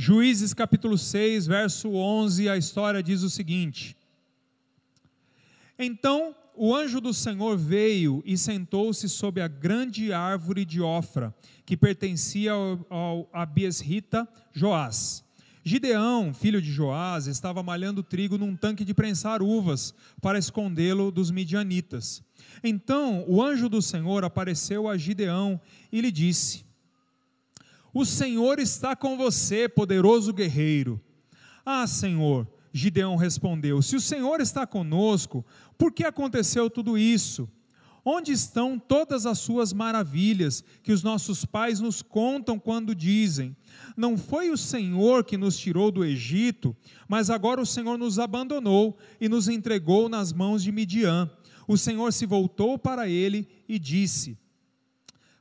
Juízes capítulo 6, verso 11, a história diz o seguinte: Então o anjo do Senhor veio e sentou-se sob a grande árvore de Ofra, que pertencia ao, ao Abiesrita Joás. Gideão, filho de Joás, estava malhando trigo num tanque de prensar uvas para escondê-lo dos midianitas. Então o anjo do Senhor apareceu a Gideão e lhe disse: O Senhor está com você, poderoso guerreiro. Ah, Senhor, Gideão respondeu: Se o Senhor está conosco, por que aconteceu tudo isso? Onde estão todas as suas maravilhas que os nossos pais nos contam quando dizem: Não foi o Senhor que nos tirou do Egito, mas agora o Senhor nos abandonou e nos entregou nas mãos de Midian. O Senhor se voltou para ele e disse: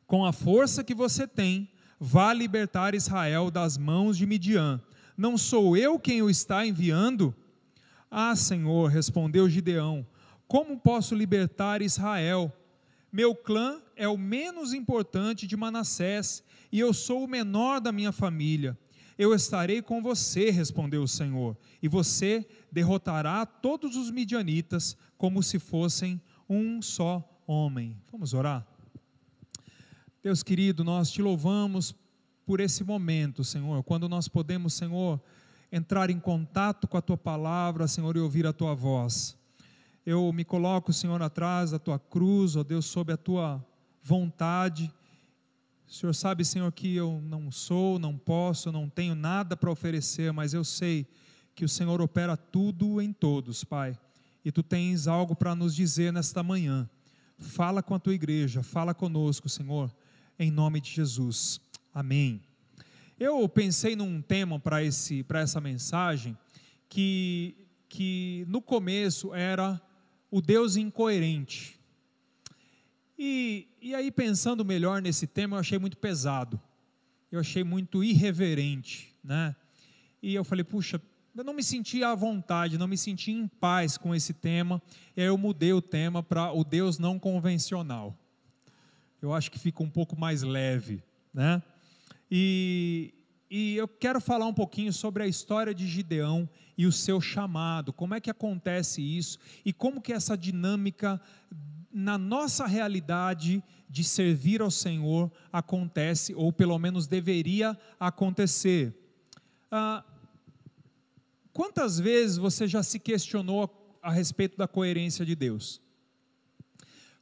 Com a força que você tem, vá libertar Israel das mãos de Midian. Não sou eu quem o está enviando? Ah, Senhor, respondeu Gideão como posso libertar Israel? Meu clã é o menos importante de Manassés e eu sou o menor da minha família. Eu estarei com você, respondeu o Senhor, e você derrotará todos os midianitas como se fossem um só homem. Vamos orar? Deus querido, nós te louvamos por esse momento, Senhor, quando nós podemos, Senhor, entrar em contato com a tua palavra, Senhor, e ouvir a tua voz eu me coloco, Senhor, atrás da tua cruz, ó Deus, sob a tua vontade. O Senhor sabe, Senhor, que eu não sou, não posso, não tenho nada para oferecer, mas eu sei que o Senhor opera tudo em todos, Pai. E tu tens algo para nos dizer nesta manhã. Fala com a tua igreja, fala conosco, Senhor, em nome de Jesus. Amém. Eu pensei num tema para esse para essa mensagem que que no começo era o Deus incoerente. E, e aí, pensando melhor nesse tema, eu achei muito pesado, eu achei muito irreverente, né? E eu falei, puxa, eu não me senti à vontade, não me senti em paz com esse tema, e aí eu mudei o tema para o Deus não convencional. Eu acho que fica um pouco mais leve, né? E, e eu quero falar um pouquinho sobre a história de Gideão e o seu chamado, como é que acontece isso e como que essa dinâmica na nossa realidade de servir ao Senhor acontece, ou pelo menos deveria acontecer. Ah, quantas vezes você já se questionou a, a respeito da coerência de Deus?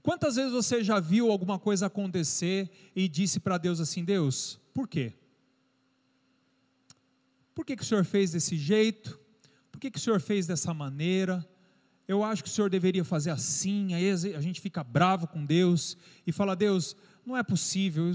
Quantas vezes você já viu alguma coisa acontecer e disse para Deus assim: Deus, por quê? Por que, que o Senhor fez desse jeito? Por que, que o Senhor fez dessa maneira? Eu acho que o Senhor deveria fazer assim. Aí a gente fica bravo com Deus e fala: Deus, não é possível,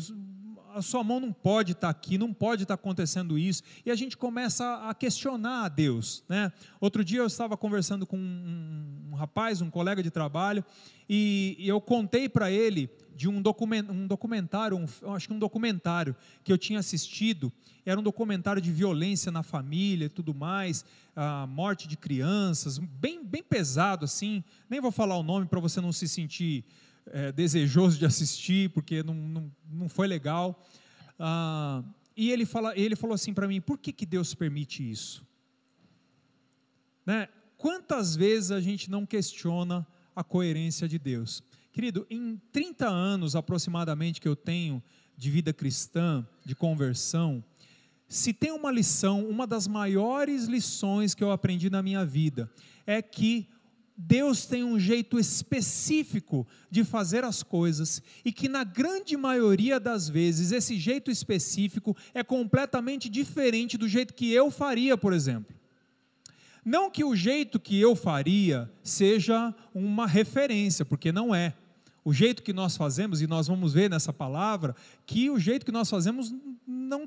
a sua mão não pode estar aqui, não pode estar acontecendo isso, e a gente começa a questionar a Deus. Né? Outro dia eu estava conversando com um, um rapaz, um colega de trabalho, e, e eu contei para ele de um, document, um documentário, um, acho que um documentário que eu tinha assistido, era um documentário de violência na família e tudo mais, a morte de crianças, bem, bem pesado assim, nem vou falar o nome para você não se sentir é, desejoso de assistir, porque não, não, não foi legal. Ah, e ele, fala, ele falou assim para mim: por que, que Deus permite isso? Né? Quantas vezes a gente não questiona a coerência de Deus? Querido, em 30 anos aproximadamente que eu tenho de vida cristã, de conversão, se tem uma lição, uma das maiores lições que eu aprendi na minha vida, é que Deus tem um jeito específico de fazer as coisas e que, na grande maioria das vezes, esse jeito específico é completamente diferente do jeito que eu faria, por exemplo. Não que o jeito que eu faria seja uma referência, porque não é. O jeito que nós fazemos, e nós vamos ver nessa palavra, que o jeito que nós fazemos não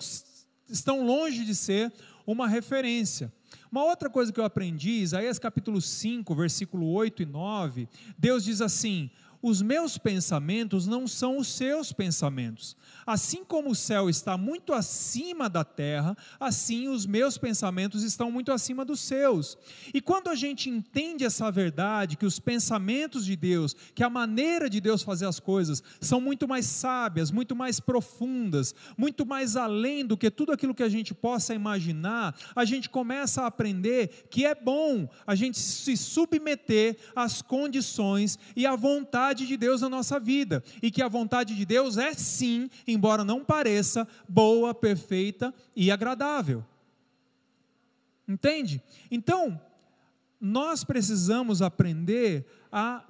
estão longe de ser uma referência. Uma outra coisa que eu aprendi, Isaías capítulo 5, versículo 8 e 9, Deus diz assim: os meus pensamentos não são os seus pensamentos. Assim como o céu está muito acima da terra, assim os meus pensamentos estão muito acima dos seus. E quando a gente entende essa verdade, que os pensamentos de Deus, que a maneira de Deus fazer as coisas são muito mais sábias, muito mais profundas, muito mais além do que tudo aquilo que a gente possa imaginar, a gente começa a aprender que é bom a gente se submeter às condições e à vontade de Deus na nossa vida, e que a vontade de Deus é sim embora não pareça, boa, perfeita e agradável. Entende? Então, nós precisamos aprender a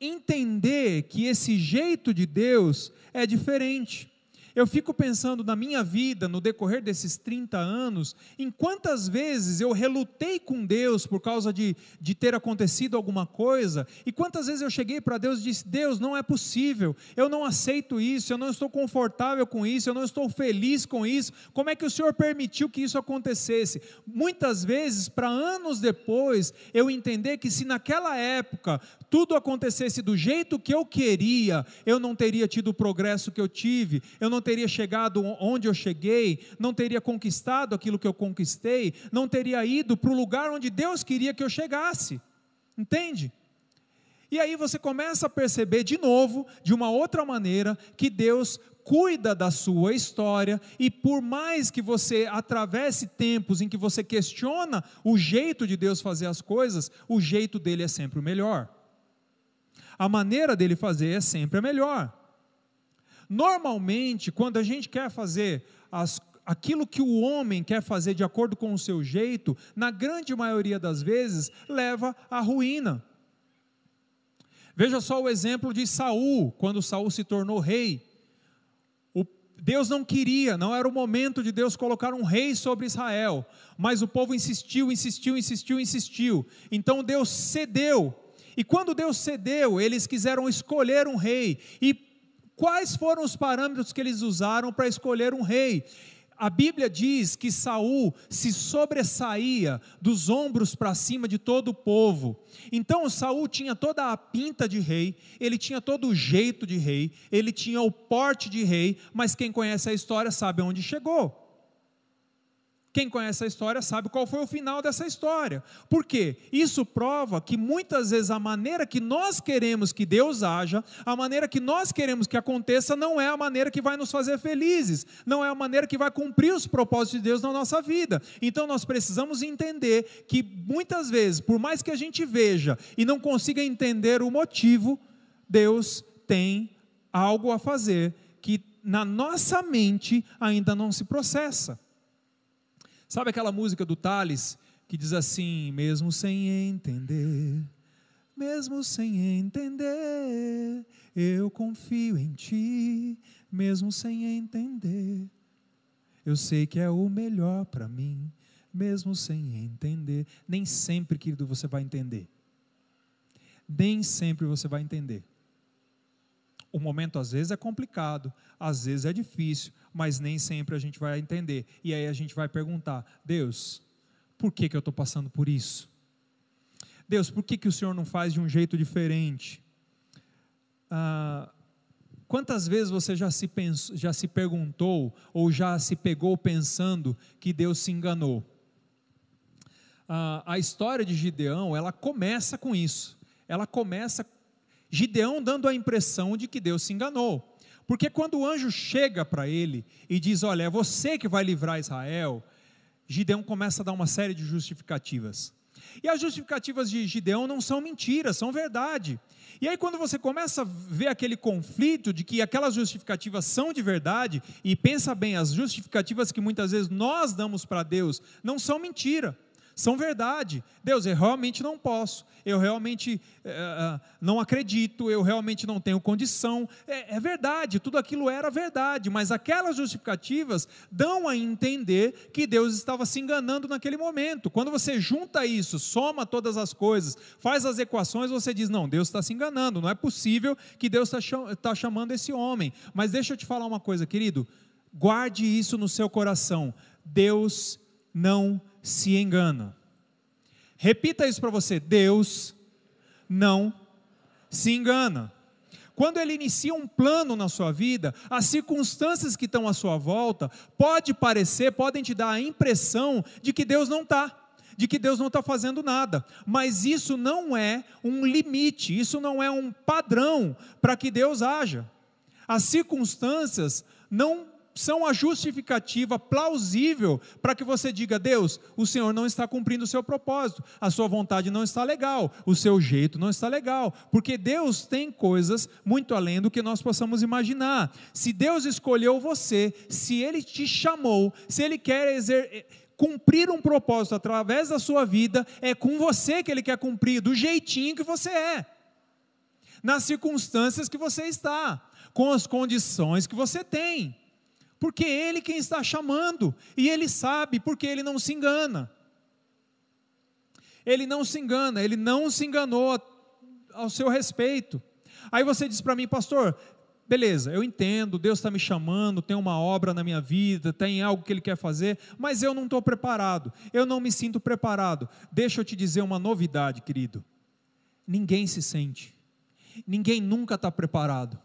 entender que esse jeito de Deus é diferente. Eu fico pensando na minha vida, no decorrer desses 30 anos, em quantas vezes eu relutei com Deus por causa de, de ter acontecido alguma coisa, e quantas vezes eu cheguei para Deus e disse: Deus, não é possível, eu não aceito isso, eu não estou confortável com isso, eu não estou feliz com isso, como é que o Senhor permitiu que isso acontecesse? Muitas vezes, para anos depois, eu entender que se naquela época tudo acontecesse do jeito que eu queria, eu não teria tido o progresso que eu tive, eu não teria chegado onde eu cheguei, não teria conquistado aquilo que eu conquistei, não teria ido para o lugar onde Deus queria que eu chegasse. Entende? E aí você começa a perceber de novo, de uma outra maneira, que Deus cuida da sua história e por mais que você atravesse tempos em que você questiona o jeito de Deus fazer as coisas, o jeito dele é sempre o melhor a maneira dele fazer é sempre a melhor. Normalmente, quando a gente quer fazer as, aquilo que o homem quer fazer de acordo com o seu jeito, na grande maioria das vezes, leva à ruína. Veja só o exemplo de Saul, quando Saul se tornou rei. Deus não queria, não era o momento de Deus colocar um rei sobre Israel, mas o povo insistiu, insistiu, insistiu, insistiu. Então Deus cedeu e quando Deus cedeu, eles quiseram escolher um rei. E quais foram os parâmetros que eles usaram para escolher um rei? A Bíblia diz que Saul se sobressaía dos ombros para cima de todo o povo. Então Saul tinha toda a pinta de rei, ele tinha todo o jeito de rei, ele tinha o porte de rei, mas quem conhece a história sabe onde chegou. Quem conhece a história sabe qual foi o final dessa história. Por quê? Isso prova que muitas vezes a maneira que nós queremos que Deus haja, a maneira que nós queremos que aconteça, não é a maneira que vai nos fazer felizes, não é a maneira que vai cumprir os propósitos de Deus na nossa vida. Então nós precisamos entender que muitas vezes, por mais que a gente veja e não consiga entender o motivo, Deus tem algo a fazer que na nossa mente ainda não se processa. Sabe aquela música do Thales que diz assim: mesmo sem entender, mesmo sem entender, eu confio em ti, mesmo sem entender. Eu sei que é o melhor para mim, mesmo sem entender. Nem sempre, querido, você vai entender. Nem sempre você vai entender. O momento às vezes é complicado, às vezes é difícil, mas nem sempre a gente vai entender. E aí a gente vai perguntar: Deus, por que, que eu estou passando por isso? Deus, por que, que o Senhor não faz de um jeito diferente? Ah, quantas vezes você já se, pensou, já se perguntou ou já se pegou pensando que Deus se enganou? Ah, a história de Gideão, ela começa com isso. Ela começa Gideão dando a impressão de que Deus se enganou. Porque quando o anjo chega para ele e diz: Olha, é você que vai livrar Israel, Gideão começa a dar uma série de justificativas. E as justificativas de Gideão não são mentiras, são verdade. E aí, quando você começa a ver aquele conflito de que aquelas justificativas são de verdade, e pensa bem, as justificativas que muitas vezes nós damos para Deus não são mentira são verdade. Deus, eu realmente não posso, eu realmente uh, não acredito, eu realmente não tenho condição. É, é, verdade, tudo aquilo era verdade, mas aquelas justificativas dão a entender que Deus estava se enganando naquele momento. Quando você junta isso, soma todas as coisas, faz as equações, você diz: não, Deus está se enganando, não é possível que Deus está tá chamando esse homem. Mas deixa eu te falar uma coisa, querido, guarde isso no seu coração. Deus não se engana. Repita isso para você: Deus não se engana. Quando ele inicia um plano na sua vida, as circunstâncias que estão à sua volta pode parecer, podem te dar a impressão de que Deus não está, de que Deus não está fazendo nada. Mas isso não é um limite, isso não é um padrão para que Deus haja. As circunstâncias não são a justificativa plausível para que você diga: Deus, o Senhor não está cumprindo o seu propósito, a sua vontade não está legal, o seu jeito não está legal, porque Deus tem coisas muito além do que nós possamos imaginar. Se Deus escolheu você, se Ele te chamou, se Ele quer exer cumprir um propósito através da sua vida, é com você que Ele quer cumprir, do jeitinho que você é, nas circunstâncias que você está, com as condições que você tem porque Ele quem está chamando, e Ele sabe, porque Ele não se engana. Ele não se engana, Ele não se enganou ao seu respeito. Aí você diz para mim, pastor, beleza, eu entendo, Deus está me chamando, tem uma obra na minha vida, tem algo que Ele quer fazer, mas eu não estou preparado, eu não me sinto preparado. Deixa eu te dizer uma novidade, querido: ninguém se sente, ninguém nunca está preparado.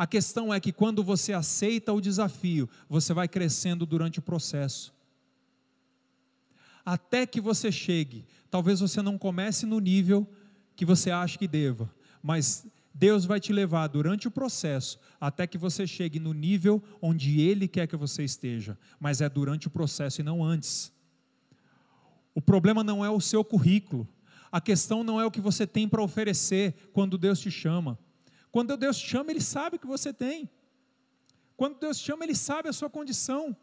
A questão é que quando você aceita o desafio, você vai crescendo durante o processo. Até que você chegue, talvez você não comece no nível que você acha que deva, mas Deus vai te levar durante o processo até que você chegue no nível onde Ele quer que você esteja, mas é durante o processo e não antes. O problema não é o seu currículo, a questão não é o que você tem para oferecer quando Deus te chama. Quando Deus te chama, Ele sabe o que você tem. Quando Deus te chama, Ele sabe a sua condição.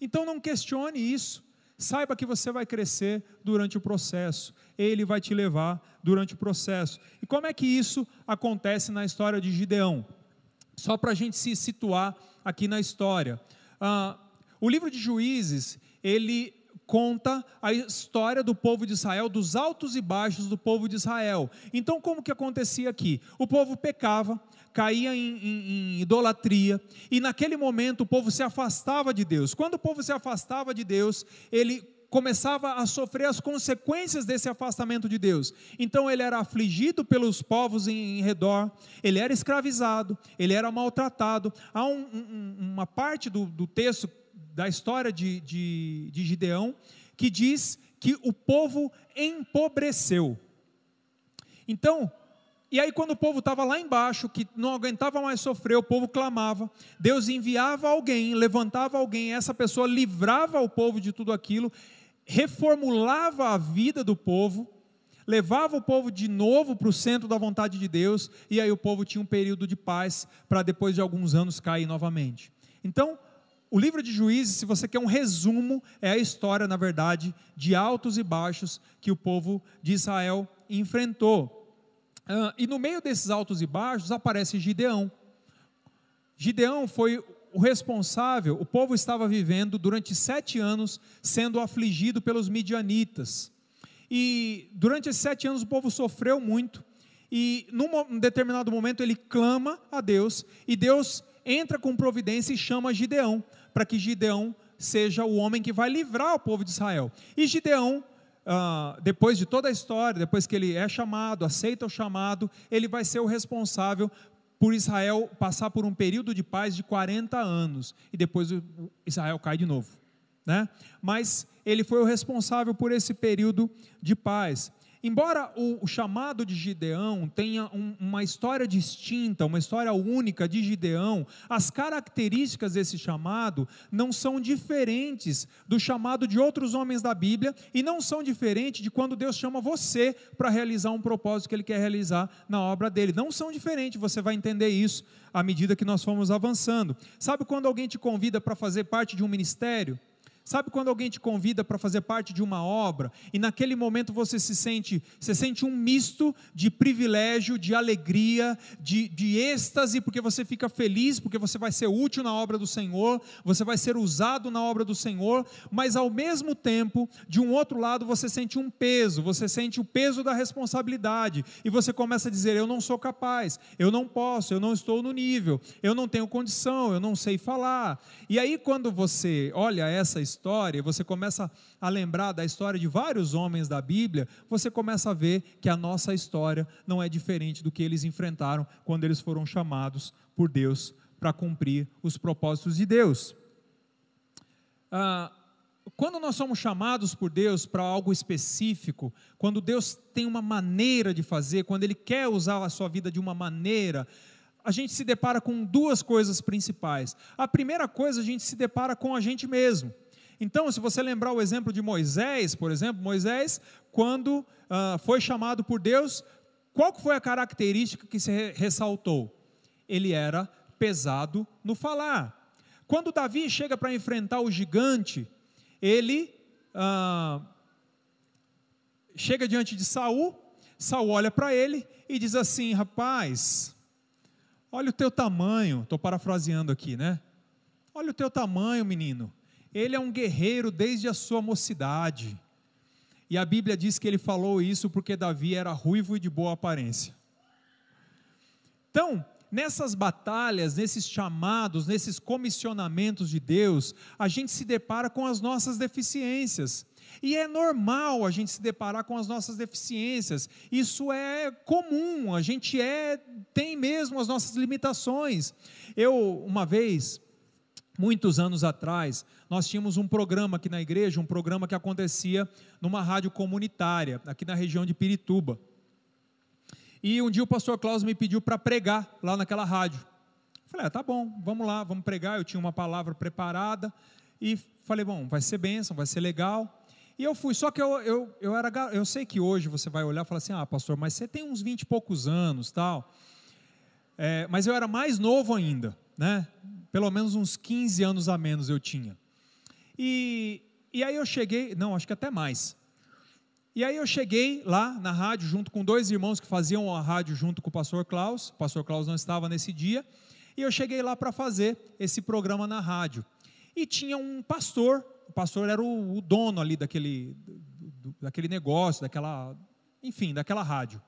Então não questione isso. Saiba que você vai crescer durante o processo. Ele vai te levar durante o processo. E como é que isso acontece na história de Gideão? Só para a gente se situar aqui na história. Ah, o livro de Juízes, ele conta a história do povo de Israel, dos altos e baixos do povo de Israel. Então, como que acontecia aqui? O povo pecava, caía em, em, em, idolatria, e naquele momento o povo se afastava de Deus. Quando o povo se afastava de Deus, ele começava a sofrer as consequências desse afastamento de Deus. Então ele era afligido pelos povos em, em redor, ele era escravizado, ele era maltratado. Há um, um, uma parte do, do texto da história de, de, de Gideão, que diz que o povo empobreceu. Então, e aí, quando o povo estava lá embaixo, que não aguentava mais sofrer, o povo clamava, Deus enviava alguém, levantava alguém, essa pessoa livrava o povo de tudo aquilo, reformulava a vida do povo, levava o povo de novo para o centro da vontade de Deus, e aí o povo tinha um período de paz para depois de alguns anos cair novamente. Então, o livro de Juízes, se você quer um resumo, é a história, na verdade, de altos e baixos que o povo de Israel enfrentou. Uh, e no meio desses altos e baixos aparece Gideão. Gideão foi o responsável, o povo estava vivendo durante sete anos sendo afligido pelos midianitas. E durante esses sete anos o povo sofreu muito. E num determinado momento ele clama a Deus, e Deus entra com providência e chama Gideão para que Gideão seja o homem que vai livrar o povo de Israel. E Gideão, ah, depois de toda a história, depois que ele é chamado, aceita o chamado, ele vai ser o responsável por Israel passar por um período de paz de 40 anos. E depois Israel cai de novo. Né? Mas ele foi o responsável por esse período de paz. Embora o, chamado de Gideão tenha um, uma história distinta, uma história única de Gideão, as características desse chamado não são diferentes do chamado de outros homens da Bíblia e não são diferentes de quando Deus chama você para realizar um propósito que Ele quer realizar na obra dele. Não são diferentes, você vai entender isso à medida que nós formos avançando. Sabe quando alguém te convida para fazer parte de um ministério? Sabe quando alguém te convida para fazer parte de uma obra e naquele momento você se sente, você sente um misto de privilégio, de alegria, de, de êxtase, porque você fica feliz, porque você vai ser útil na obra do Senhor, você vai ser usado na obra do Senhor, mas ao mesmo tempo, de um outro lado, você sente um peso, você sente o peso da responsabilidade e você começa a dizer: Eu não sou capaz, eu não posso, eu não estou no nível, eu não tenho condição, eu não sei falar. E aí, quando você olha essa história, história, você começa a lembrar da história de vários homens da Bíblia, você começa a ver que a nossa história não é diferente do que eles enfrentaram quando eles foram chamados por Deus para cumprir os propósitos de Deus. Ah, quando nós somos chamados por Deus para algo específico, quando Deus tem uma maneira de fazer, quando Ele quer usar a sua vida de uma maneira, a gente se depara com duas coisas principais. A primeira coisa, a gente se depara com a gente mesmo. Então, se você lembrar o exemplo de Moisés, por exemplo, Moisés, quando uh, foi chamado por Deus, qual foi a característica que se ressaltou? Ele era pesado no falar. Quando Davi chega para enfrentar o gigante, ele ah, chega diante de Saul, Saul olha para ele e diz assim: rapaz, olha o teu tamanho, estou parafraseando aqui, né? Olha o teu tamanho, menino. Ele é um guerreiro desde a sua mocidade. E a Bíblia diz que ele falou isso porque Davi era ruivo e de boa aparência. Então, nessas batalhas, nesses chamados, nesses comissionamentos de Deus, a gente se depara com as nossas deficiências. E é normal a gente se deparar com as nossas deficiências. Isso é comum, a gente é tem mesmo as nossas limitações. Eu uma vez, muitos anos atrás, nós tínhamos um programa aqui na igreja, um programa que acontecia numa rádio comunitária, aqui na região de Pirituba. E um dia o pastor Klaus me pediu para pregar lá naquela rádio. Falei, ah, tá bom, vamos lá, vamos pregar. Eu tinha uma palavra preparada e falei, bom, vai ser bênção, vai ser legal. E eu fui, só que eu, eu, eu era, eu sei que hoje você vai olhar e falar assim, ah, pastor, mas você tem uns vinte e poucos anos, tal. É, mas eu era mais novo ainda, né? Pelo menos uns 15 anos a menos eu tinha. E, e aí eu cheguei, não, acho que até mais. E aí eu cheguei lá na rádio junto com dois irmãos que faziam a rádio junto com o pastor Klaus. O pastor Klaus não estava nesse dia. E eu cheguei lá para fazer esse programa na rádio. E tinha um pastor, o pastor era o, o dono ali daquele, do, daquele negócio, daquela, enfim, daquela rádio.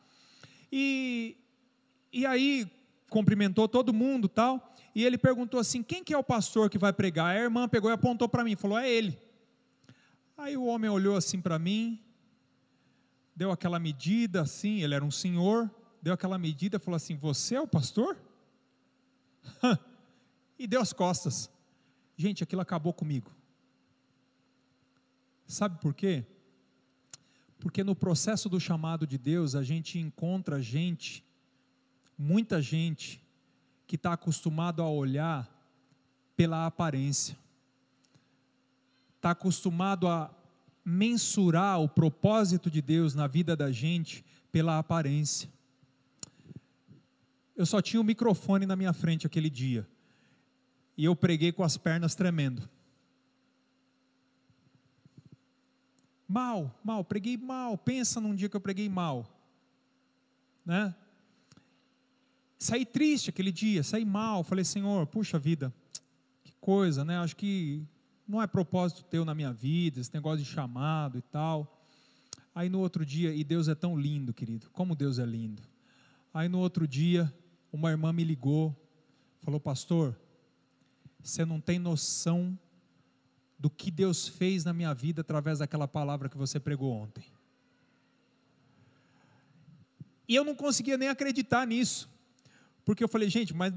E, e aí cumprimentou todo mundo tal. E ele perguntou assim: quem que é o pastor que vai pregar? A irmã pegou e apontou para mim, falou: é ele. Aí o homem olhou assim para mim, deu aquela medida assim, ele era um senhor, deu aquela medida falou assim: Você é o pastor? e deu as costas. Gente, aquilo acabou comigo. Sabe por quê? Porque no processo do chamado de Deus, a gente encontra gente, muita gente, que está acostumado a olhar pela aparência, está acostumado a mensurar o propósito de Deus na vida da gente pela aparência. Eu só tinha o microfone na minha frente aquele dia. E eu preguei com as pernas tremendo. Mal, mal, preguei mal. Pensa num dia que eu preguei mal. Né? Saí triste aquele dia, saí mal. Falei, Senhor, puxa vida, que coisa, né? Acho que não é propósito teu na minha vida, esse negócio de chamado e tal. Aí no outro dia, e Deus é tão lindo, querido, como Deus é lindo. Aí no outro dia, uma irmã me ligou, falou: Pastor, você não tem noção do que Deus fez na minha vida através daquela palavra que você pregou ontem. E eu não conseguia nem acreditar nisso, porque eu falei: gente, mas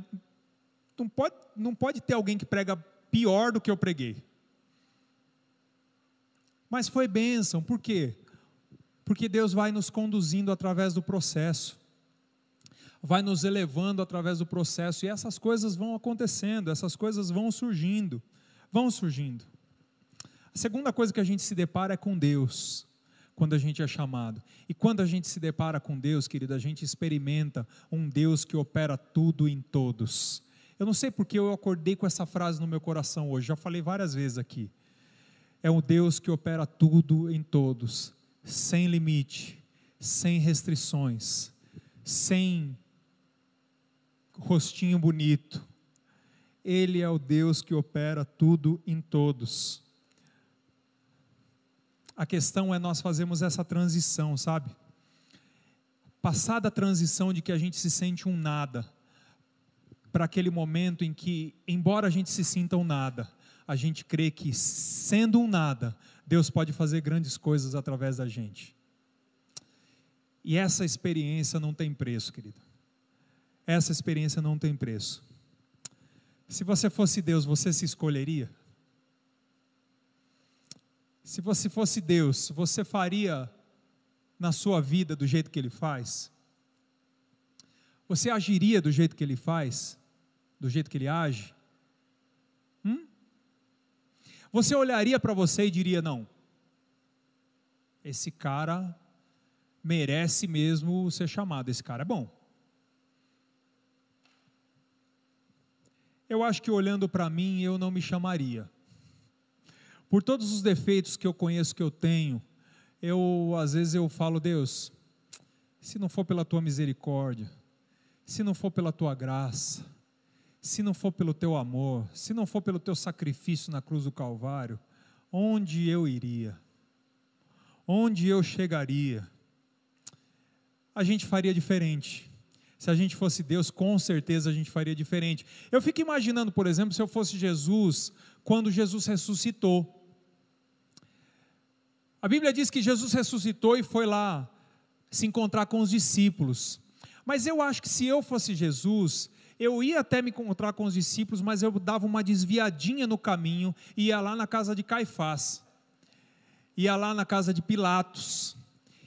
não pode, não pode ter alguém que prega pior do que eu preguei. Mas foi bênção, por quê? Porque Deus vai nos conduzindo através do processo, vai nos elevando através do processo, e essas coisas vão acontecendo, essas coisas vão surgindo, vão surgindo. A segunda coisa que a gente se depara é com Deus, quando a gente é chamado. E quando a gente se depara com Deus, querido, a gente experimenta um Deus que opera tudo em todos. Eu não sei porque eu acordei com essa frase no meu coração hoje, já falei várias vezes aqui é um Deus que opera tudo em todos, sem limite, sem restrições, sem rostinho bonito. Ele é o Deus que opera tudo em todos. A questão é nós fazemos essa transição, sabe? Passada a transição de que a gente se sente um nada, para aquele momento em que, embora a gente se sinta um nada, a gente crê que, sendo um nada, Deus pode fazer grandes coisas através da gente. E essa experiência não tem preço, querido. Essa experiência não tem preço. Se você fosse Deus, você se escolheria? Se você fosse Deus, você faria na sua vida do jeito que Ele faz? Você agiria do jeito que Ele faz? Do jeito que Ele age? Hum? Você olharia para você e diria: não, esse cara merece mesmo ser chamado, esse cara é bom. Eu acho que olhando para mim, eu não me chamaria. Por todos os defeitos que eu conheço que eu tenho, eu às vezes eu falo, Deus, se não for pela tua misericórdia, se não for pela tua graça, se não for pelo teu amor, se não for pelo teu sacrifício na cruz do Calvário, onde eu iria? Onde eu chegaria? A gente faria diferente. Se a gente fosse Deus, com certeza a gente faria diferente. Eu fico imaginando, por exemplo, se eu fosse Jesus, quando Jesus ressuscitou. A Bíblia diz que Jesus ressuscitou e foi lá se encontrar com os discípulos. Mas eu acho que se eu fosse Jesus, eu ia até me encontrar com os discípulos, mas eu dava uma desviadinha no caminho, ia lá na casa de Caifás, ia lá na casa de Pilatos,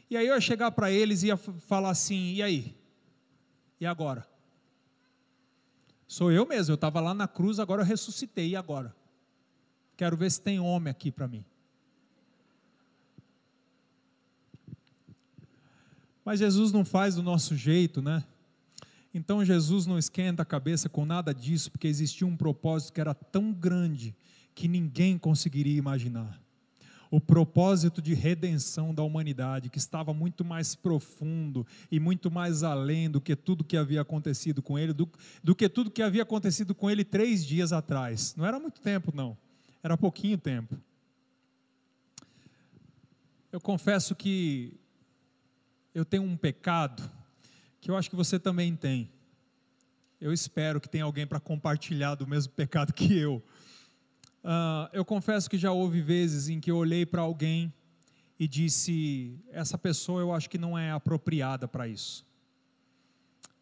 e aí eu ia chegar para eles e ia falar assim: e aí? E agora? Sou eu mesmo, eu estava lá na cruz, agora eu ressuscitei, e agora? Quero ver se tem homem aqui para mim. Mas Jesus não faz do nosso jeito, né? Então Jesus não esquenta a cabeça com nada disso, porque existia um propósito que era tão grande que ninguém conseguiria imaginar. O propósito de redenção da humanidade, que estava muito mais profundo e muito mais além do que tudo que havia acontecido com ele, do, do que tudo que havia acontecido com ele três dias atrás. Não era muito tempo, não, era pouquinho tempo. Eu confesso que eu tenho um pecado que eu acho que você também tem. Eu espero que tenha alguém para compartilhar do mesmo pecado que eu. Uh, eu confesso que já houve vezes em que eu olhei para alguém e disse: essa pessoa eu acho que não é apropriada para isso.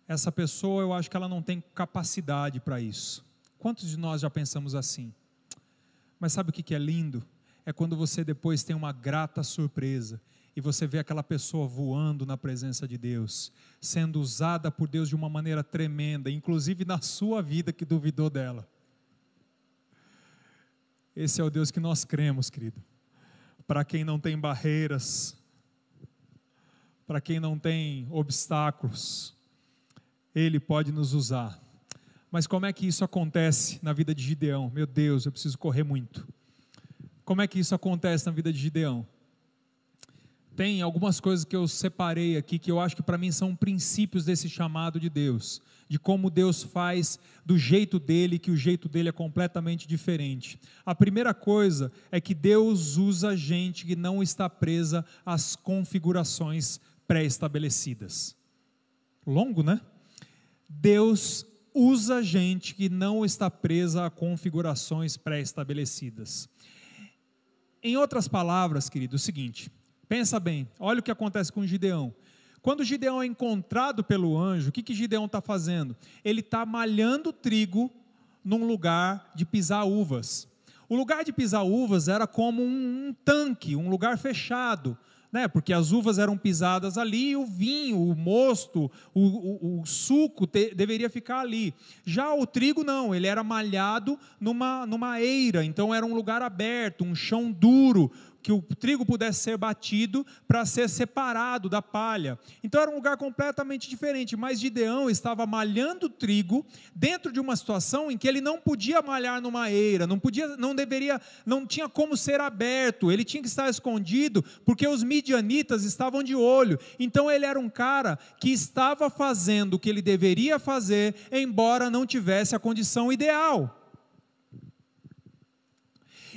Essa pessoa eu acho que ela não tem capacidade para isso. Quantos de nós já pensamos assim? Mas sabe o que é lindo? É quando você depois tem uma grata surpresa e você vê aquela pessoa voando na presença de Deus, sendo usada por Deus de uma maneira tremenda, inclusive na sua vida que duvidou dela. Esse é o Deus que nós cremos, querido. Para quem não tem barreiras, para quem não tem obstáculos, Ele pode nos usar. Mas como é que isso acontece na vida de Gideão? Meu Deus, eu preciso correr muito. Como é que isso acontece na vida de Gideão? Tem algumas coisas que eu separei aqui que eu acho que para mim são princípios desse chamado de Deus, de como Deus faz do jeito dele, que o jeito dele é completamente diferente. A primeira coisa é que Deus usa gente que não está presa às configurações pré-estabelecidas. Longo, né? Deus usa gente que não está presa a configurações pré-estabelecidas. Em outras palavras, querido, é o seguinte: Pensa bem, olha o que acontece com Gideão. Quando Gideão é encontrado pelo anjo, o que, que Gideão está fazendo? Ele está malhando trigo num lugar de pisar uvas. O lugar de pisar uvas era como um, um tanque, um lugar fechado, né? porque as uvas eram pisadas ali e o vinho, o mosto, o, o, o suco te, deveria ficar ali. Já o trigo não, ele era malhado numa, numa eira, então era um lugar aberto, um chão duro, que o trigo pudesse ser batido para ser separado da palha. Então era um lugar completamente diferente, mas Gideão estava malhando trigo dentro de uma situação em que ele não podia malhar numa eira, não podia, não deveria, não tinha como ser aberto, ele tinha que estar escondido, porque os midianitas estavam de olho. Então ele era um cara que estava fazendo o que ele deveria fazer, embora não tivesse a condição ideal.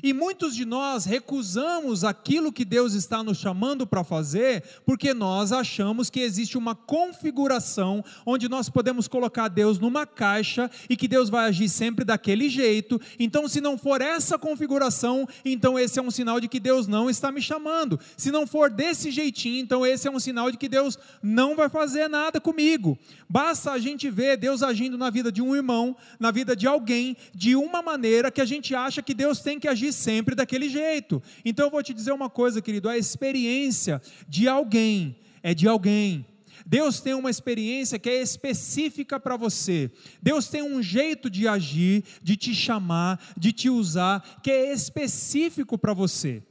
E muitos de nós recusamos aquilo que Deus está nos chamando para fazer, porque nós achamos que existe uma configuração onde nós podemos colocar Deus numa caixa e que Deus vai agir sempre daquele jeito. Então, se não for essa configuração, então esse é um sinal de que Deus não está me chamando. Se não for desse jeitinho, então esse é um sinal de que Deus não vai fazer nada comigo. Basta a gente ver Deus agindo na vida de um irmão, na vida de alguém, de uma maneira que a gente acha que Deus tem que agir sempre daquele jeito. Então eu vou te dizer uma coisa, querido: a experiência de alguém é de alguém. Deus tem uma experiência que é específica para você. Deus tem um jeito de agir, de te chamar, de te usar, que é específico para você.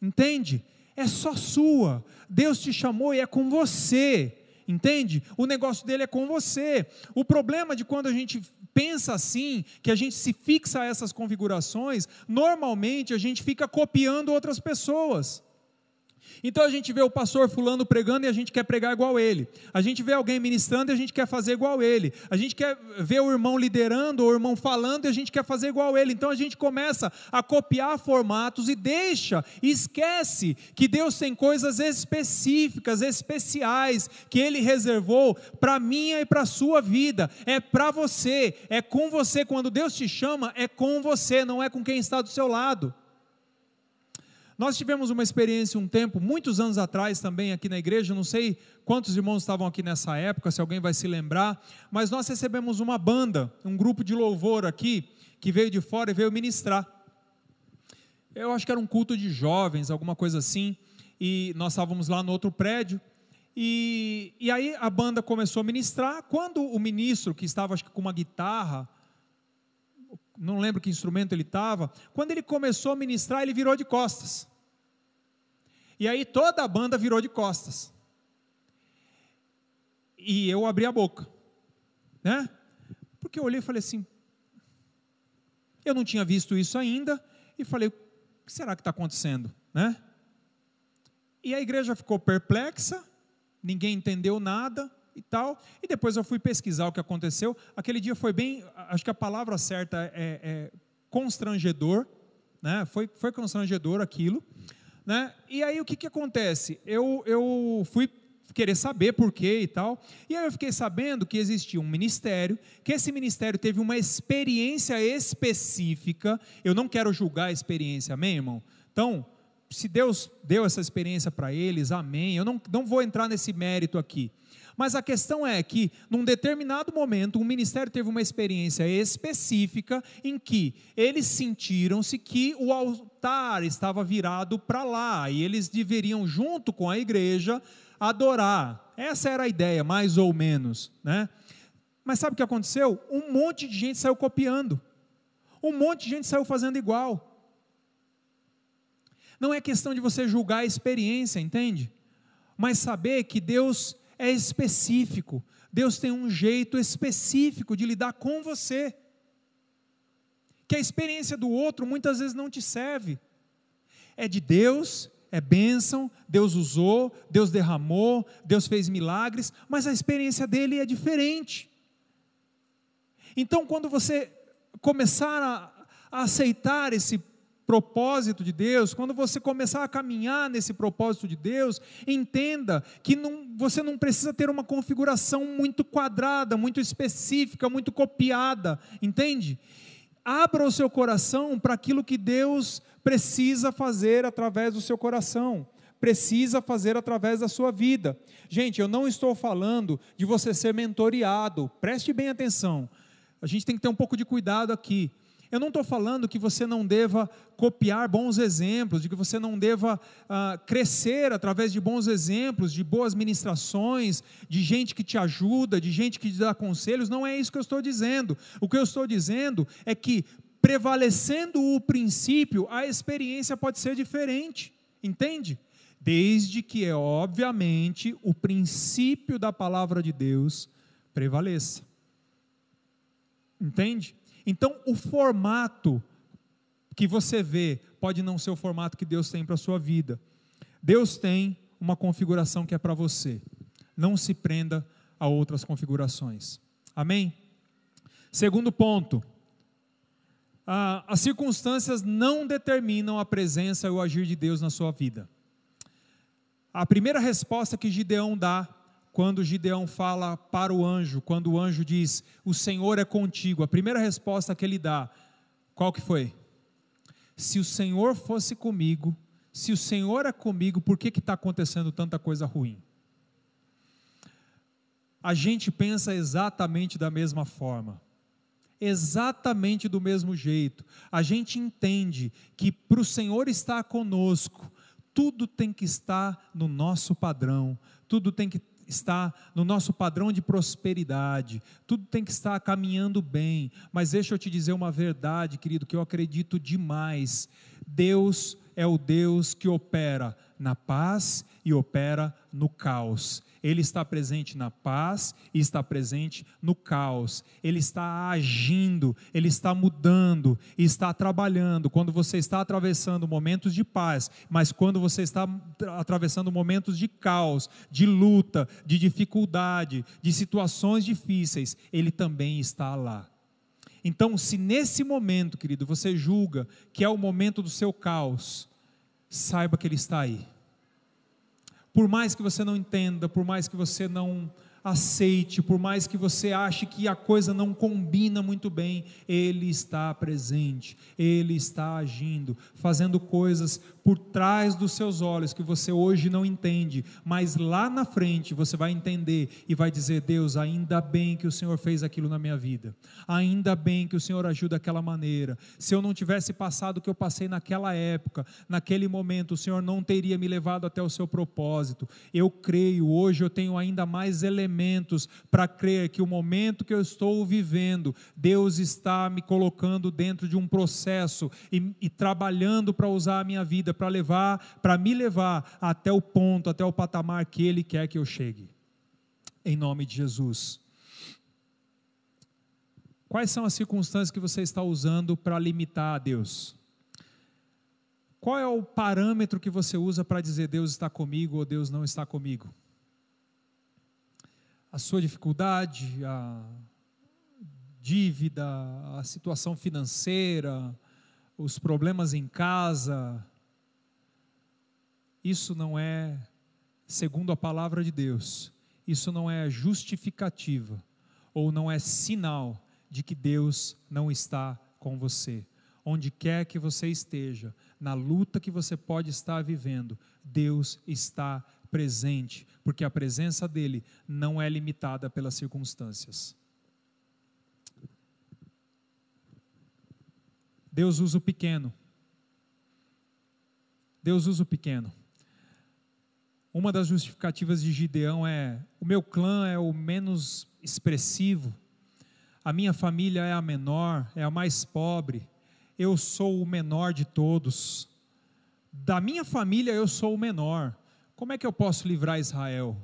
Entende? É só sua. Deus te chamou e é com você. Entende? O negócio dele é com você. O problema de quando a gente pensa assim, que a gente se fixa a essas configurações, normalmente a gente fica copiando outras pessoas. Então a gente vê o pastor fulano pregando e a gente quer pregar igual ele. A gente vê alguém ministrando e a gente quer fazer igual ele. A gente quer ver o irmão liderando ou o irmão falando e a gente quer fazer igual ele. Então a gente começa a copiar formatos e deixa, e esquece que Deus tem coisas específicas, especiais que ele reservou para minha e para sua vida. É para você, é com você quando Deus te chama, é com você, não é com quem está do seu lado. Nós tivemos uma experiência um tempo, muitos anos atrás também aqui na igreja, não sei quantos irmãos estavam aqui nessa época, se alguém vai se lembrar, mas nós recebemos uma banda, um grupo de louvor aqui, que veio de fora e veio ministrar. Eu acho que era um culto de jovens, alguma coisa assim, e nós estávamos lá no outro prédio, e, e aí a banda começou a ministrar, quando o ministro, que estava acho que com uma guitarra, não lembro que instrumento ele estava, quando ele começou a ministrar, ele virou de costas. E aí toda a banda virou de costas. E eu abri a boca, né? Porque eu olhei e falei assim, eu não tinha visto isso ainda, e falei, o que será que está acontecendo, né? E a igreja ficou perplexa, ninguém entendeu nada, e tal. E depois eu fui pesquisar o que aconteceu. Aquele dia foi bem, acho que a palavra certa é, é constrangedor, né? Foi, foi constrangedor aquilo, né? E aí o que, que acontece? Eu, eu fui querer saber por quê e tal. E aí eu fiquei sabendo que existia um ministério, que esse ministério teve uma experiência específica. Eu não quero julgar a experiência, amém, irmão? Então, se Deus deu essa experiência para eles, amém. Eu não, não vou entrar nesse mérito aqui. Mas a questão é que, num determinado momento, o ministério teve uma experiência específica em que eles sentiram-se que o altar estava virado para lá e eles deveriam, junto com a igreja, adorar. Essa era a ideia, mais ou menos, né? Mas sabe o que aconteceu? Um monte de gente saiu copiando. Um monte de gente saiu fazendo igual. Não é questão de você julgar a experiência, entende? Mas saber que Deus é específico. Deus tem um jeito específico de lidar com você. Que a experiência do outro muitas vezes não te serve. É de Deus, é bênção, Deus usou, Deus derramou, Deus fez milagres, mas a experiência dele é diferente. Então, quando você começar a, a aceitar esse propósito de Deus, quando você começar a caminhar nesse propósito de Deus, entenda que não, você não precisa ter uma configuração muito quadrada, muito específica, muito copiada, entende? Abra o seu coração para aquilo que Deus precisa fazer através do seu coração, precisa fazer através da sua vida. Gente, eu não estou falando de você ser mentoreado, preste bem atenção. A gente tem que ter um pouco de cuidado aqui. Eu não estou falando que você não deva copiar bons exemplos, de que você não deva ah, crescer através de bons exemplos, de boas ministrações, de gente que te ajuda, de gente que te dá conselhos. Não é isso que eu estou dizendo. O que eu estou dizendo é que, prevalecendo o princípio, a experiência pode ser diferente. Entende? Desde que, é obviamente, o princípio da palavra de Deus prevaleça. Entende? Então, o formato que você vê pode não ser o formato que Deus tem para a sua vida. Deus tem uma configuração que é para você. Não se prenda a outras configurações. Amém? Segundo ponto. ah, as circunstâncias não determinam a presença e o agir de Deus na sua vida. A primeira resposta que Gideão dá, quando Gideão fala para o anjo, quando o anjo diz: "O Senhor é contigo", a primeira resposta que ele dá, qual que foi? Se o Senhor fosse comigo, se o Senhor é comigo, por que está acontecendo tanta coisa ruim? A gente pensa exatamente da mesma forma exatamente do mesmo jeito. A gente entende que para o Senhor estar conosco, tudo tem que estar no nosso padrão, tudo tem que estar no nosso padrão de prosperidade, tudo tem que estar caminhando bem. Mas deixa eu te dizer uma verdade, querido, que eu acredito demais. Deus é o Deus que opera na paz e opera no caos. Ele está presente na paz e está presente no caos. Ele está agindo, ele está mudando, está trabalhando. Quando você está atravessando momentos de paz, mas quando você está atravessando momentos de caos, de luta, de dificuldade, de situações difíceis, ele também está lá. Então, se nesse momento, querido, você julga que é o momento do seu caos, saiba que ele está aí. Por mais que você não entenda, por mais que você não aceite, por mais que você ache que a coisa não combina muito bem, Ele está presente, Ele está agindo, fazendo coisas por trás dos seus olhos que você hoje não entende, mas lá na frente você vai entender e vai dizer: Deus, ainda bem que o Senhor fez aquilo na minha vida, ainda bem que o Senhor ajuda daquela maneira. Se eu não tivesse passado o que eu passei naquela época, naquele momento, o Senhor não teria me levado até o seu propósito. Eu creio, hoje eu tenho ainda mais elementos para crer que o momento que eu estou vivendo, Deus está me colocando dentro de um processo e, e trabalhando para usar a minha vida para levar, para me levar até o ponto, até o patamar que Ele quer que eu chegue. Em nome de Jesus. Quais são as circunstâncias que você está usando para limitar a Deus? Qual é o parâmetro que você usa para dizer Deus está comigo ou Deus não está comigo? A sua dificuldade, a dívida, a situação financeira, os problemas em casa, isso não é, segundo a palavra de Deus, isso não é justificativa ou não é sinal de que Deus não está com você. Onde quer que você esteja, na luta que você pode estar vivendo, Deus está presente, porque a presença dele não é limitada pelas circunstâncias. Deus usa o pequeno. Deus usa o pequeno. Uma das justificativas de Gideão é: o meu clã é o menos expressivo, a minha família é a menor, é a mais pobre, eu sou o menor de todos. Da minha família eu sou o menor. Como é que eu posso livrar Israel?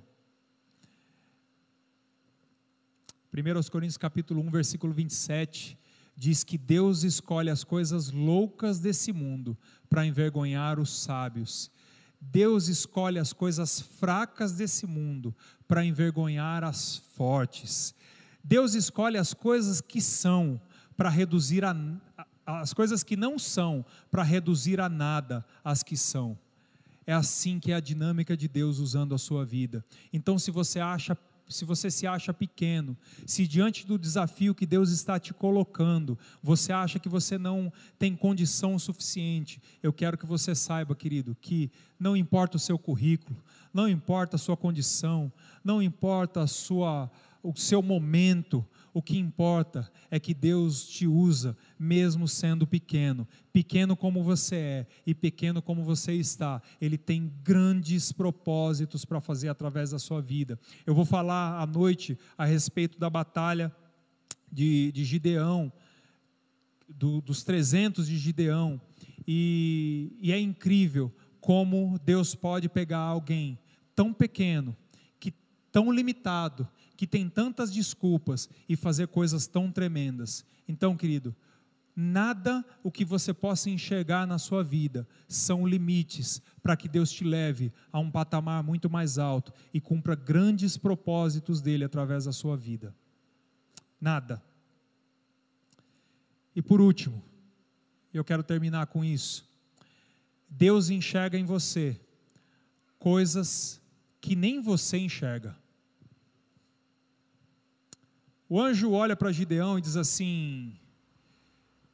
1 Coríntios capítulo 1, versículo 27, diz que Deus escolhe as coisas loucas desse mundo para envergonhar os sábios Deus escolhe as coisas fracas desse mundo para envergonhar as fortes. Deus escolhe as coisas que são para reduzir a, as coisas que não são para reduzir a nada as que são. É assim que é a dinâmica de Deus usando a sua vida. Então, se você acha se você se acha pequeno, se diante do desafio que Deus está te colocando, você acha que você não tem condição suficiente, eu quero que você saiba, querido, que não importa o seu currículo, não importa a sua condição, não importa a sua, o seu momento, o que importa é que Deus te usa, mesmo sendo pequeno. Pequeno como você é e pequeno como você está. Ele tem grandes propósitos para fazer através da sua vida. Eu vou falar à noite a respeito da batalha de, de Gideão, do, dos 300 de Gideão. E, e é incrível como Deus pode pegar alguém tão pequeno, que tão limitado, que tem tantas desculpas e fazer coisas tão tremendas. Então, querido, nada o que você possa enxergar na sua vida são limites para que Deus te leve a um patamar muito mais alto e cumpra grandes propósitos dele através da sua vida. Nada. E por último, Eu quero terminar com isso. Deus enxerga em você coisas que nem você enxerga. O anjo olha para Gideão e diz assim: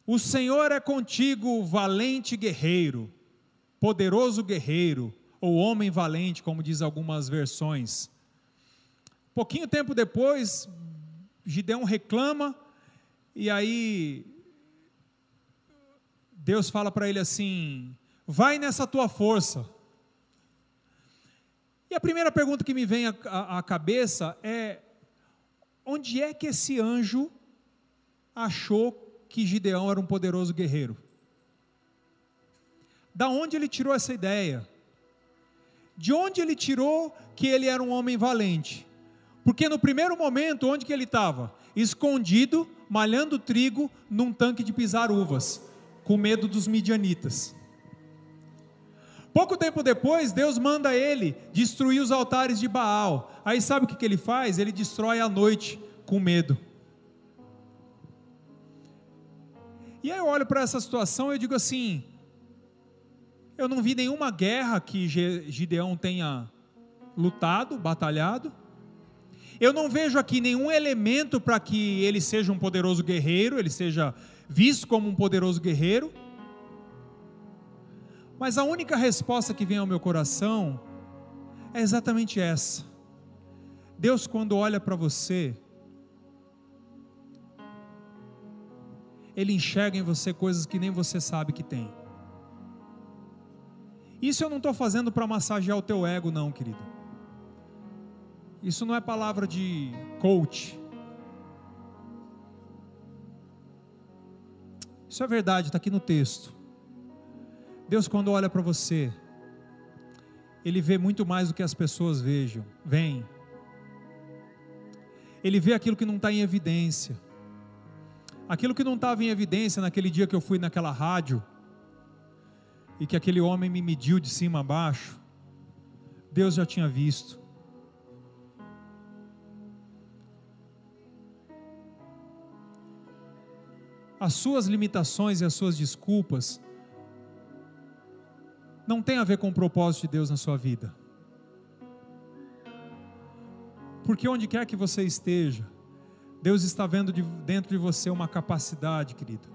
O Senhor é contigo, valente guerreiro, poderoso guerreiro, ou homem valente, como diz algumas versões. Pouquinho tempo depois, Gideão reclama, e aí Deus fala para ele assim: vai nessa tua força. E a primeira pergunta que me vem à, cabeça é: onde é que esse anjo achou que Gideão era um poderoso guerreiro? Da onde ele tirou essa ideia? De onde ele tirou que ele era um homem valente? Porque no primeiro momento, onde que ele estava? Escondido, malhando trigo num tanque de pisar uvas, com medo dos midianitas. Pouco tempo depois, Deus manda ele destruir os altares de Baal. Aí sabe o que, que ele faz? Ele destrói à noite com medo. E aí eu olho para essa situação e eu digo assim: eu não vi nenhuma guerra que Gideão tenha lutado, batalhado. Eu não vejo aqui nenhum elemento para que ele seja um poderoso guerreiro, ele seja visto como um poderoso guerreiro. Mas a única resposta que vem ao meu coração é exatamente essa. Deus, quando olha para você, Ele enxerga em você coisas que nem você sabe que tem. Isso eu não estou fazendo para massagear o teu ego, não, querido. Isso não é palavra de coach. Isso é verdade, está aqui no texto. Deus, quando olha para você, Ele vê muito mais do que as pessoas vejam, vem. Ele vê aquilo que não está em evidência. Aquilo que não estava em evidência naquele dia que eu fui naquela rádio, e que aquele homem me mediu de cima a baixo, Deus já tinha visto. As suas limitações e as suas desculpas não tem a ver com o propósito de Deus na sua vida. Porque onde quer que você esteja, Deus está vendo de, dentro de você uma capacidade, querido.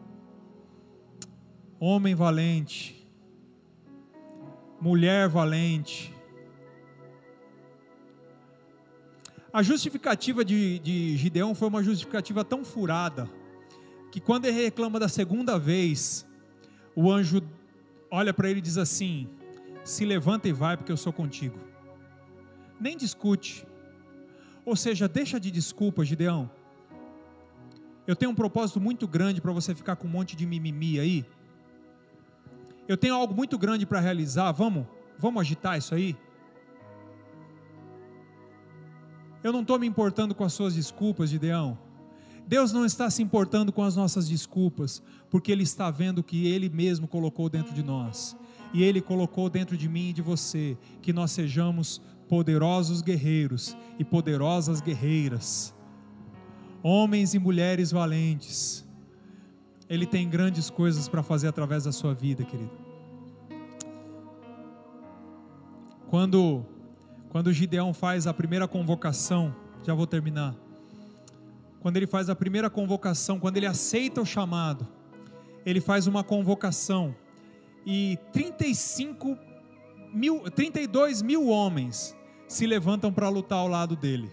Homem valente, mulher valente. A justificativa de, de Gideão foi uma justificativa tão furada, que quando ele reclama da segunda vez, o anjo olha para ele e diz assim: se levanta e vai, porque eu sou contigo. Nem discute. Ou seja, deixa de desculpa, Gideão. Eu tenho um propósito muito grande para você ficar com um monte de mimimi aí. Eu tenho algo muito grande para realizar. Vamos, vamos agitar isso aí? Eu não estou me importando com as suas desculpas, Gideão. Deus não está se importando com as nossas desculpas, porque Ele está vendo o que Ele mesmo colocou dentro de nós. E Ele colocou dentro de mim e de você, que nós sejamos poderosos guerreiros e poderosas guerreiras, homens e mulheres valentes. Ele tem grandes coisas para fazer através da sua vida, querido. Quando, quando Gideão faz a primeira convocação, já vou terminar quando ele faz a primeira convocação, quando ele aceita o chamado, ele faz uma convocação e 35 mil, 32 mil homens se levantam para lutar ao lado dele.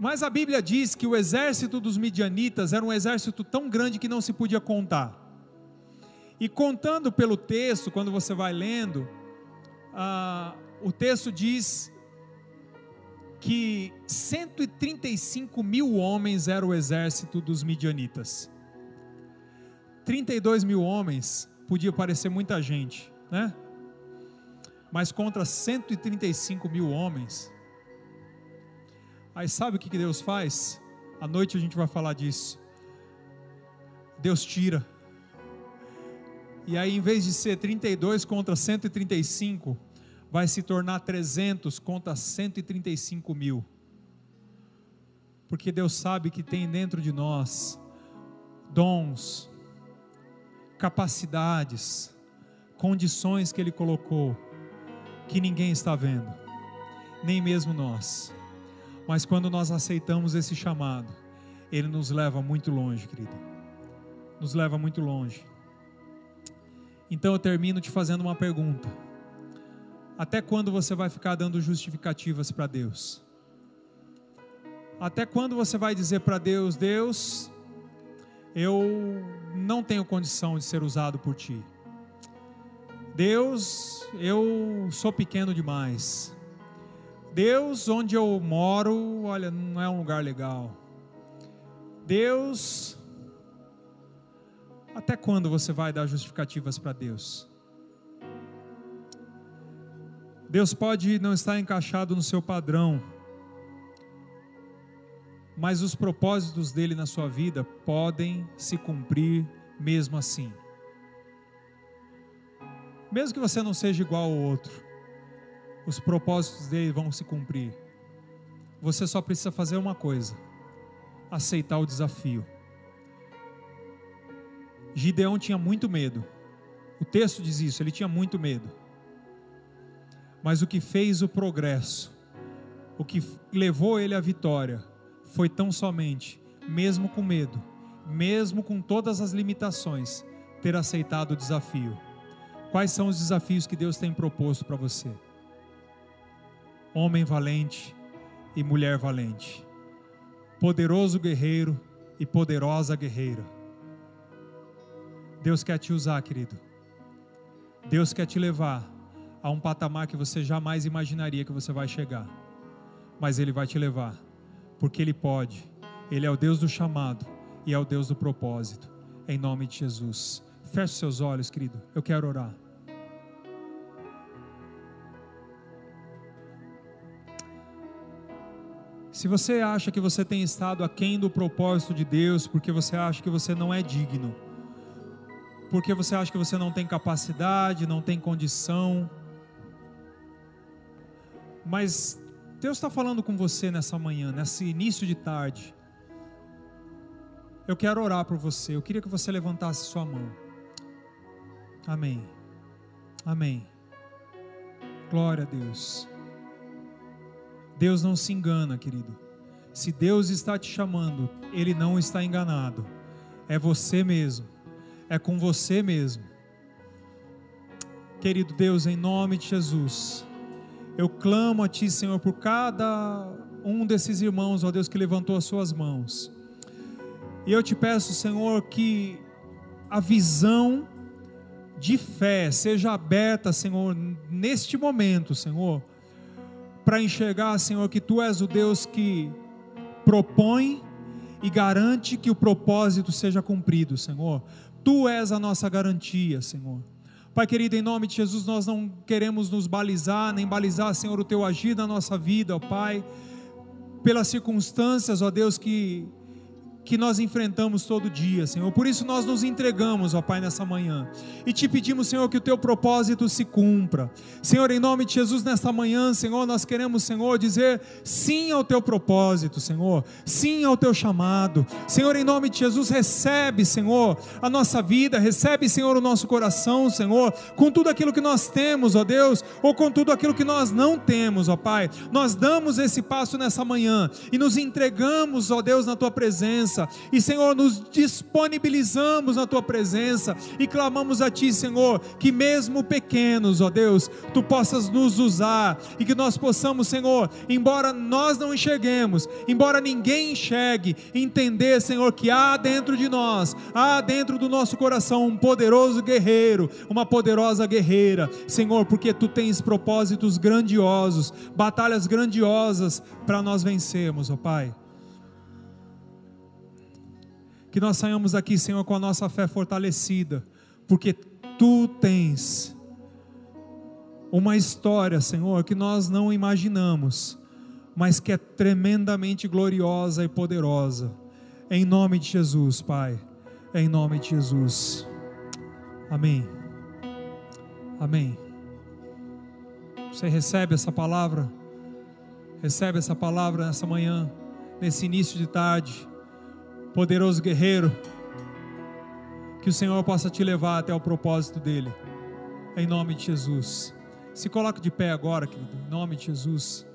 Mas a Bíblia diz que o exército dos midianitas era um exército tão grande que não se podia contar. E contando pelo texto, quando você vai lendo, ah, o texto diz que 135 mil homens era o exército dos midianitas. 32 mil homens podia parecer muita gente, né? Mas contra 135 mil homens. Aí sabe o que Deus faz? À noite a gente vai falar disso. Deus tira. E aí, em vez de ser 32 contra 135, vai se tornar 300 contra 135 mil. Porque Deus sabe que tem dentro de nós dons, capacidades, condições que Ele colocou, que ninguém está vendo, nem mesmo nós. Mas quando nós aceitamos esse chamado, Ele nos leva muito longe, querido. Nos leva muito longe. Então eu termino te fazendo uma pergunta. Até quando você vai ficar dando justificativas para Deus? Até quando você vai dizer para Deus: Deus, eu não tenho condição de ser usado por Ti. Deus, eu sou pequeno demais. Deus, onde eu moro, olha, não é um lugar legal. Deus, até quando você vai dar justificativas para Deus? Deus pode não estar encaixado no seu padrão, mas os propósitos dele na sua vida podem se cumprir mesmo assim. Mesmo que você não seja igual ao outro, os propósitos dele vão se cumprir. Você só precisa fazer uma coisa: aceitar o desafio. Gideão tinha muito medo. O texto diz isso, ele tinha muito medo. Mas o que fez o progresso, o que levou ele à vitória, foi tão somente, mesmo com medo, mesmo com todas as limitações, ter aceitado o desafio. Quais são os desafios que Deus tem proposto para você? Homem valente e mulher valente, poderoso guerreiro e poderosa guerreira Deus quer te usar, querido. Deus quer te levar a um patamar que você jamais imaginaria que você vai chegar. Mas Ele vai te levar, porque Ele pode. Ele é o Deus do chamado e é o Deus do propósito. Em nome de Jesus. Feche seus olhos, querido. Eu quero orar. Se você acha que você tem estado aquém do propósito de Deus, porque você acha que você não é digno, porque você acha que você não tem capacidade, não tem condição. Mas Deus está falando com você nessa manhã, nesse início de tarde. Eu quero orar por você. Eu queria que você levantasse sua mão. Amém. Amém. Glória a Deus. Deus não se engana, querido. Se Deus está te chamando, Ele não está enganado. É você mesmo é com você mesmo. Querido Deus, em nome de Jesus, eu clamo a Ti, Senhor, por cada um desses irmãos, ó Deus, que levantou as suas mãos. E eu te peço, Senhor, que a visão de fé seja aberta, Senhor, neste momento, Senhor, para enxergar, Senhor, que Tu és o Deus que propõe e garante que o propósito seja cumprido, Senhor. Tu és a nossa garantia, Senhor. Pai querido, em nome de Jesus, nós não queremos nos balizar, nem balizar, Senhor, o teu agir na nossa vida, ó Pai, pelas circunstâncias, ó Deus, que que nós enfrentamos todo dia, Senhor. Por isso nós nos entregamos, ó Pai, nessa manhã. E te pedimos, Senhor, que o teu propósito se cumpra. Senhor, em nome de Jesus, nesta manhã, Senhor, nós queremos, Senhor, dizer sim ao teu propósito, Senhor. Sim ao teu chamado. Senhor, em nome de Jesus, recebe, Senhor, a nossa vida, recebe, Senhor, o nosso coração, Senhor, com tudo aquilo que nós temos, ó Deus, ou com tudo aquilo que nós não temos, ó Pai. Nós damos esse passo nessa manhã e nos entregamos, ó Deus, na tua presença presença. E, Senhor, nos disponibilizamos na tua presença e clamamos a ti, Senhor, que mesmo pequenos, ó Deus, tu possas nos usar e que nós possamos, Senhor, embora nós não enxerguemos, embora ninguém enxergue, entender, Senhor, que há dentro de nós, há dentro do nosso coração um poderoso guerreiro, uma poderosa guerreira, Senhor, porque tu tens propósitos grandiosos, batalhas grandiosas para nós vencermos, ó Pai. Que nós saiamos aqui, Senhor, com a nossa fé fortalecida, porque tu tens uma história, Senhor, que nós não imaginamos, mas que é tremendamente gloriosa e poderosa. Em nome de Jesus, Pai. Em nome de Jesus. Amém. Amém. Você recebe essa palavra? Recebe essa palavra nessa manhã, nesse início de tarde poderoso guerreiro, Que o Senhor possa te levar até o propósito dele. Em nome de Jesus. Se coloque de pé agora, querido, em nome de Jesus.